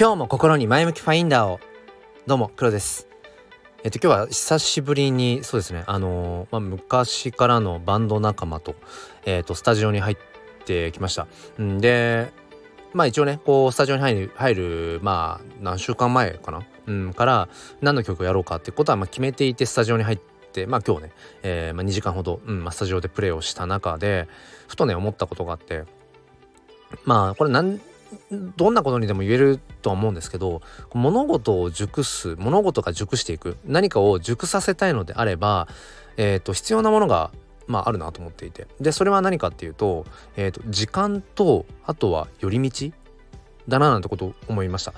今日も心に前向きファインダーを。どうも黒です。えっと今日は久しぶりにそうですね。あのー、まあ、昔からのバンド仲間とえっとスタジオに入ってきました。んでまあ一応ねこうスタジオに入る入るまあ何週間前かな？うんから何の曲をやろうかってことはまあ決めていてスタジオに入ってまあ今日ね、えー、まあ、2時間ほど、うん、スタジオでプレイをした中でふとね思ったことがあってまあこれ何どんなことにでも言えるとは思うんですけど物事を熟す物事が熟していく何かを熟させたいのであれば、えーと、必要なものがまああるなと思っていてでそれは何かっていうと,、えーと、時間とあとは寄り道だななんてことを思いました。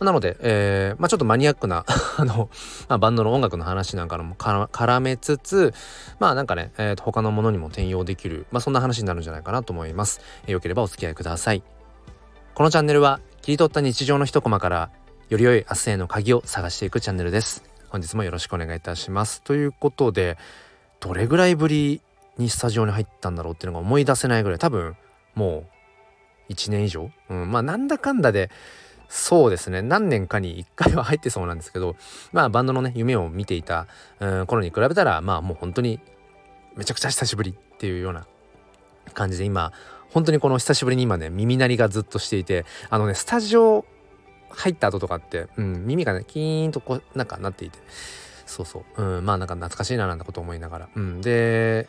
なので、えー、まあ、ちょっとマニアックな あの、まあ、バンドの音楽の話なんかも絡めつつ、まあなんかね、えー、と他のものにも転用できる、まあそんな話になるんじゃないかなと思います。えー、よければお付き合いください。このチャンネルは切り取った日常の一コマからより良い明日への鍵を探していくチャンネルです。本日もよろしくお願いいたします。ということでどれぐらいぶりにスタジオに入ったんだろうっていうのが思い出せないぐらい多分もう1年以上、うん、まあなんだかんだでそうですね。何年かに1回は入ってそうなんですけどまあバンドのね夢を見ていた、うん、頃に比べたらまあもう本当にめちゃくちゃ久しぶりっていうような感じで今本当にこの久しぶりに今ね耳鳴りがずっとしていてあのねスタジオ入った後とかって、うん、耳がねキーンとこうなんかなっていて。そうそう、うん、まあなんか懐かしいななんてこと思いながら、うん、で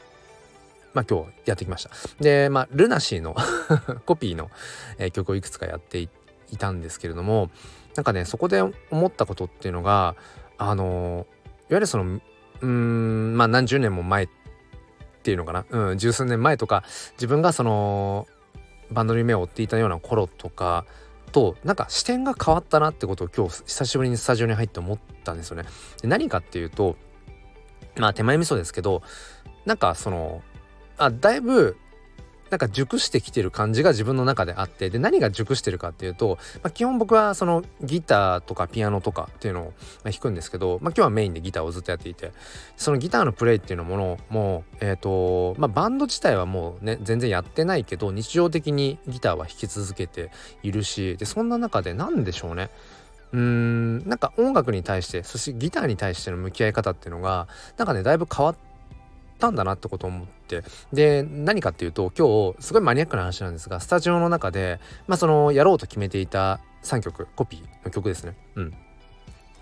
まあ今日やってきました。でまあルナシーの コピーの、えー、曲をいくつかやっていたんですけれどもなんかねそこで思ったことっていうのがあのいわゆるそのうんまあ何十年も前ってっていうのかな、うん、十数年前とか自分がそのバンドの夢を追っていたような頃とかとなんか視点が変わったなってことを今日久しぶりにスタジオに入って思ったんですよね。で何かっていうとまあ手前味噌ですけどなんかそのあだいぶなんか熟してきてる感じが自分の中であってで何が熟してるかっていうと、まあ、基本僕はそのギターとかピアノとかっていうのを弾くんですけど、まあ、今日はメインでギターをずっとやっていてそのギターのプレイっていうのものもえっ、ー、とまあバンド自体はもうね全然やってないけど日常的にギターは弾き続けているしでそんな中で何でしょうね。うーんなんか音楽に対してそしてギターに対しての向き合い方っていうのがなんかねだいぶ変わってたんだなってことを思って。で何かっていうと今日すごいマニアックな話なんですがスタジオの中でまあそのやろうと決めていた3曲コピーの曲ですね。うん。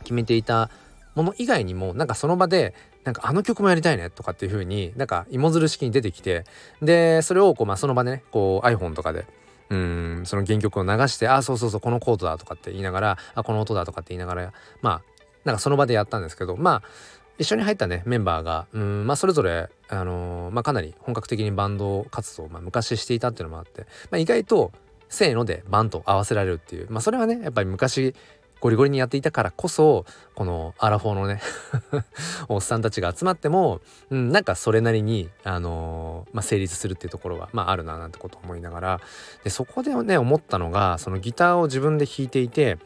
決めていたもの以外にもなんかその場でなんかあの曲もやりたいねとかっていう風になんか芋づる式に出てきてでそれをこうまあその場でねこう iPhone とかでうんその原曲を流してあそうそうそうこのコードだとかって言いながらあこの音だとかって言いながらまあなんかその場でやったんですけどまあ一緒に入ったねメンバーが。うんまあそれぞれあのー、まあかなり本格的にバンド活動を、まあ、昔していたっていうのもあって、まあ、意外とせーのでバンと合わせられるっていう。まあそれはねやっぱり昔ゴリゴリにやっていたからこそこのアラフォーのね おっさんたちが集まっても、うん、なんかそれなりに、あのー、まあ、成立するっていうところは、まあ、あるななんてことを思いながら。でそこでね思ったのがそのギターを自分で弾いていて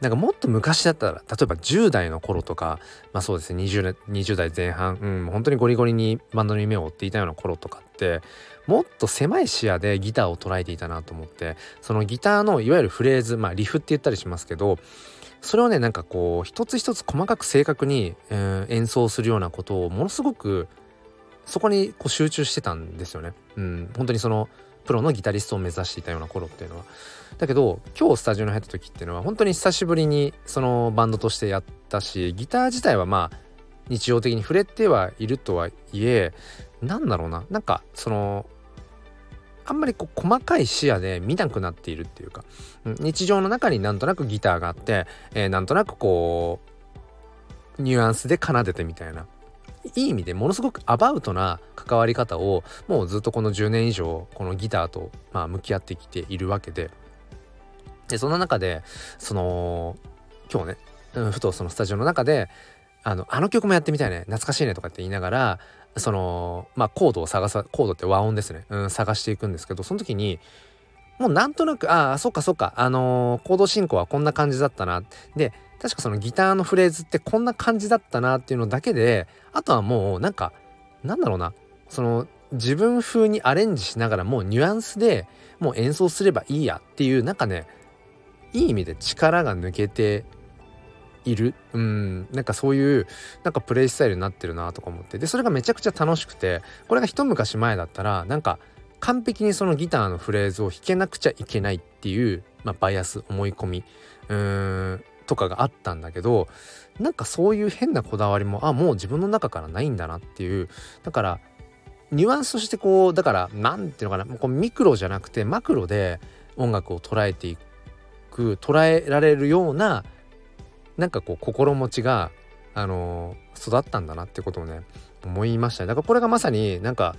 なんかもっと昔だったら例えば10代の頃とかまあそうですね 20, 20代前半うん本当にゴリゴリにバンドの夢を追っていたような頃とかってもっと狭い視野でギターを捉えていたなと思ってそのギターのいわゆるフレーズまあリフって言ったりしますけどそれをねなんかこう一つ一つ細かく正確に、えー、演奏するようなことをものすごくそこにこう集中してたんですよね。うん、本当にそのプロのギタリストを目指していたような頃っていうのは。だけど今日スタジオに入った時っていうのは本当に久しぶりにそのバンドとしてやったしギター自体はまあ日常的に触れてはいるとはいえなんだろうな。なんかそのあんまりこう細かい視野で見なくなっているっていうか、日常の中になんとなくギターがあって、えー、なんとなくこうニュアンスで奏でてみたいな。いい意味でものすごくアバウトな関わり方をもうずっとこの10年以上このギターとまあ向き合ってきているわけで。でそんな中でその今日ね、うん、ふとそのスタジオの中であのあの曲もやってみたいね懐かしいねとかって言いながらそのまあコードを探さコードって和音ですね、うん、探していくんですけどその時にもうなんとなくああそっかそっかあのー、コード進行はこんな感じだったな。で確かそのギターのフレーズってこんな感じだったなっていうのだけであとはもうなんかなんだろうな。その自分風にアレンジしながらもうニュアンスでもう演奏すればいいやっていうなんかねいい意味で力が抜けている。うん。なんかそういうなんかプレイスタイルになってるなとか思って。でそれがめちゃくちゃ楽しくてこれが一昔前だったらなんか完璧にそのギターのフレーズを弾けなくちゃいけないっていう、まあ、バイアス思い込みうーんとかがあったんだけどなんかそういう変なこだわりもあもう自分の中からないんだなっていうだからニュアンスとしてこうだから何ていうのかなこうミクロじゃなくてマクロで音楽を捉えていくく捉えられるようななんかこう心持ちがあのー、育ったんだなってことをね思いましたね。だからこれがまさになんか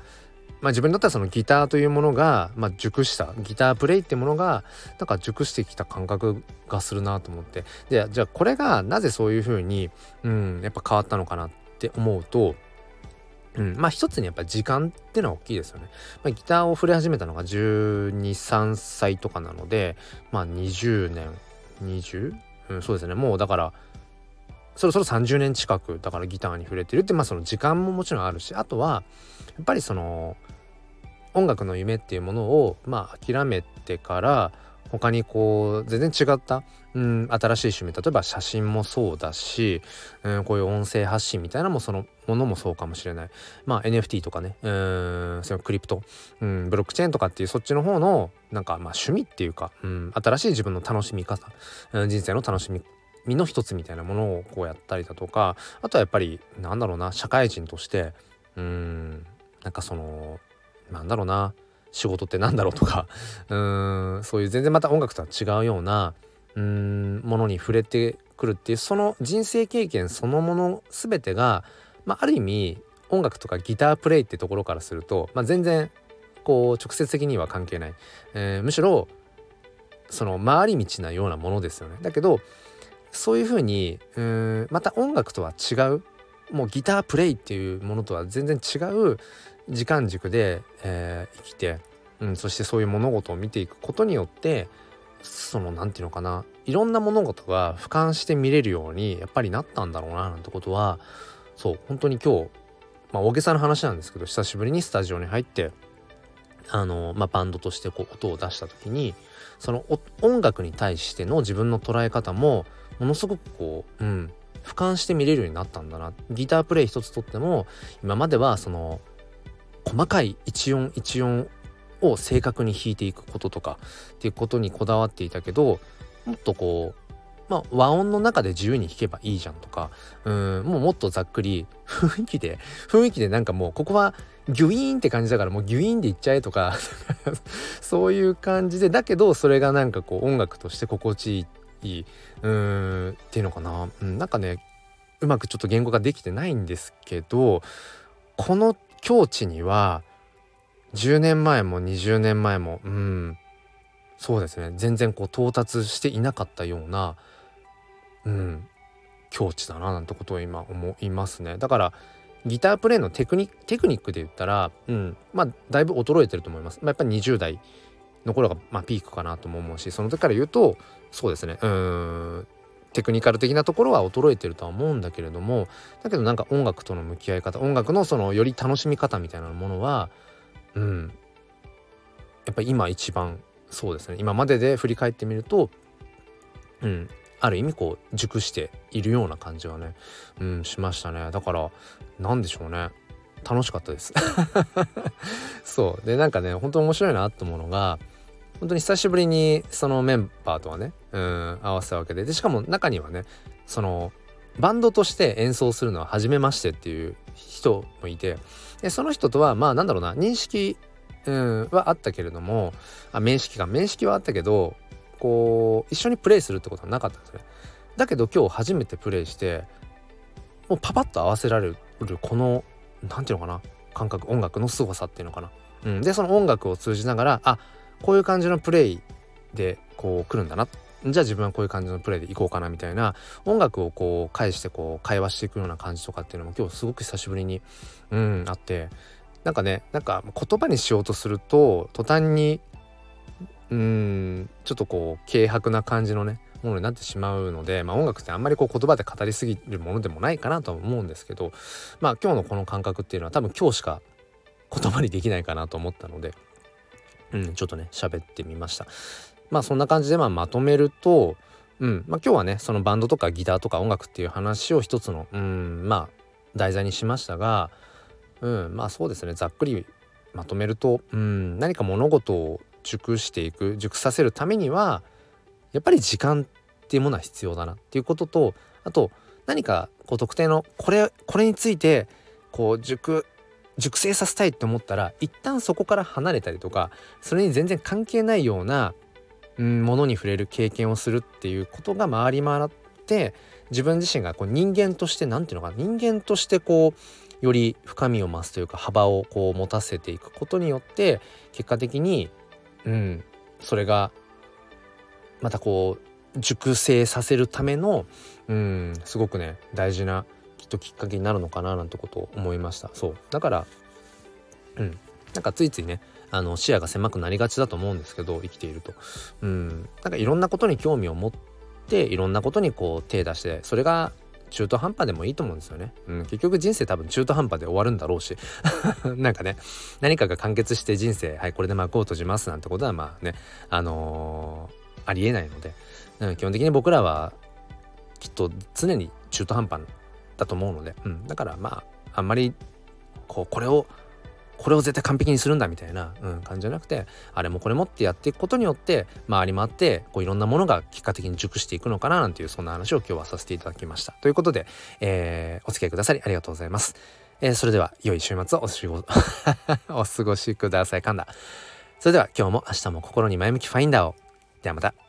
まあ、自分だったらそのギターというものが、まあ、熟したギタープレイってものがなんか熟してきた感覚がするなと思って。でじゃあこれがなぜそういうふうに、うん、やっぱ変わったのかなって思うと、うん、まあ一つにやっぱ時間ってのは大きいですよね。まあ、ギターを触れ始めたのが123歳とかなのでまあ20年20、うん、そうですね。もうだからそろそろ30年近くだからギターに触れてるってまあその時間ももちろんあるしあとはやっぱりその音楽の夢っていうものをまあ諦めてから他にこう全然違った、うん、新しい趣味。例えば写真もそうだし、うん、こういう音声発信みたいなもそのものもそうかもしれない。まあ NFT とかねうんそのクリプト、うん、ブロックチェーンとかっていうそっちの方のなんかまあ趣味っていうか、うん、新しい自分の楽しみ方、うん、人生の楽しみ身の一つみたいなものをこうやったりだとかあとはやっぱりなんだろうな社会人としてうんなんかそのなんだろうな仕事ってなんだろうとか うーんそういう全然また音楽とは違うようなうーんものに触れてくるっていうその人生経験そのもの全てが、まあ、ある意味音楽とかギタープレイってところからすると、まあ、全然こう直接的には関係ない、えー、むしろその回り道なようなものですよね。だけどそういうふうにうーんまた音楽とは違うもうギタープレイっていうものとは全然違う時間軸で、えー、生きて、うん、そしてそういう物事を見ていくことによってその何て言うのかないろんな物事が俯瞰して見れるようにやっぱりなったんだろうななんてことはそう本当に今日、まあ、大げさな話なんですけど久しぶりにスタジオに入ってあの、まあ、バンドとしてこう音を出した時にその音楽に対しての自分の捉え方もものすごくこう、うん、俯瞰して見れるようになったんだな。ギタープレイ一つとっても今まではその細かい一音一音を正確に弾いていくこととかっていうことにこだわっていたけどもっとこうまあ和音の中で自由に弾けばいいじゃんとかうんもうもっとざっくり雰囲気で雰囲気でなんかもうここはギュイーンって感じだからもうギュイーンでいっちゃえとか そういう感じでだけどそれがなんかこう音楽として心地いいっうーんっていうのかな、うん、なんかねうまくちょっと言語ができてないんですけどこの境地には10年前も20年前もうんそうですね。全然こう到達していなかったようなうん境地だななんてことを今思いますね。だからギタープレイのテクニテクニックで言ったらうんまあだいぶ衰えてると思います、まあ、やっぱり20代の頃が、まあ、ピークかなとも思うしその時から言うとそうですねうんテクニカル的なところは衰えてるとは思うんだけれどもだけどなんか音楽との向き合い方音楽のそのより楽しみ方みたいなものはうんやっぱり今一番そうですね。今までで振り返ってみるとうんある意味こう熟しているような感じはねうんしましたね。だから何でしょうね。楽しかったです。そう。でなんかね本当面白いなと思うのが本当に久しぶりにそのメンバーとはねうん合わせたわけで。でしかも中にはねそのバンドとして演奏するのは初めましてっていう人もいてでその人とはまあなんだろうな認識、うん、はあったけれどもあ面識が面識はあったけどこう一緒にプレイするってことはなかったんですね。だけど今日初めてプレイしてもうパパッと合わせられるこの何て言うのかな？感覚音楽の凄さっていうのかな？うん、でその音楽を通じながらあこういう感じのプレイでこう来るんだな。じゃあ自分はこういう感じのプレイでいこうかなみたいな音楽をこう返してこう会話していくような感じとかっていうのも今日すごく久しぶりにうんあって。なんかねなんか言葉にしようとすると途端にうんちょっとこう軽薄な感じのねものになってしまうので、まあ、音楽ってあんまりこう言葉で語りすぎるものでもないかなとは思うんですけどまあ今日のこの感覚っていうのは多分今日しか言葉にできないかなと思ったのでうんちょっとね喋ってみました。まあそんな感じでまあまとめると、うんまあ、今日はねそのバンドとかギターとか音楽っていう話を一つの、うん、まあ題材にしましたが、うん、まあそうですねざっくりまとめると、うん、何か物事を熟していく熟させるためにはやっぱり時間っていうものは必要だなっていうこととあと何かこう特定のこれこれについてこう熟熟成させたいって思ったら一旦そこから離れたりとかそれに全然関係ないような、うん、ものに触れる経験をするっていうことが回り回って自分自身がこう人間として何て言うのかな人間としてこうより深みを増すというか幅をこう持たせていくことによって結果的にうんそれがまたこう熟成させるためのうんすごくね大事なきっときっかけになるのかななんてことを思いました。そう。だからうん。なんかついついねあの視野が狭くなりがちだと思うんですけど生きていると。うん。なんかいろんなことに興味を持っていろんなことにこう手出してそれが中途半端でもいいと思うんですよね。うん、結局人生多分中途半端で終わるんだろうし。なんかね何かが完結して人生はいこれで幕を閉じますなんてことはまあねあの、ありえないので、うん、基本的に僕らはきっと常に中途半端だと思うので、うん、だからまああんまりこうこれをこれを絶対完璧にするんだみたいな、うん、感じじゃなくてあれもこれもってやっていくことによって回り回ってこういろんなものが結果的に熟していくのかななんていうそんな話を今日はさせていただきました。ということで、えー、お付き合いくださりありがとうございます、えー、それでは良い週末をおしごお過ごしください。噛んだそれでは今日も明日も心に前向きファインダーを。ではまた。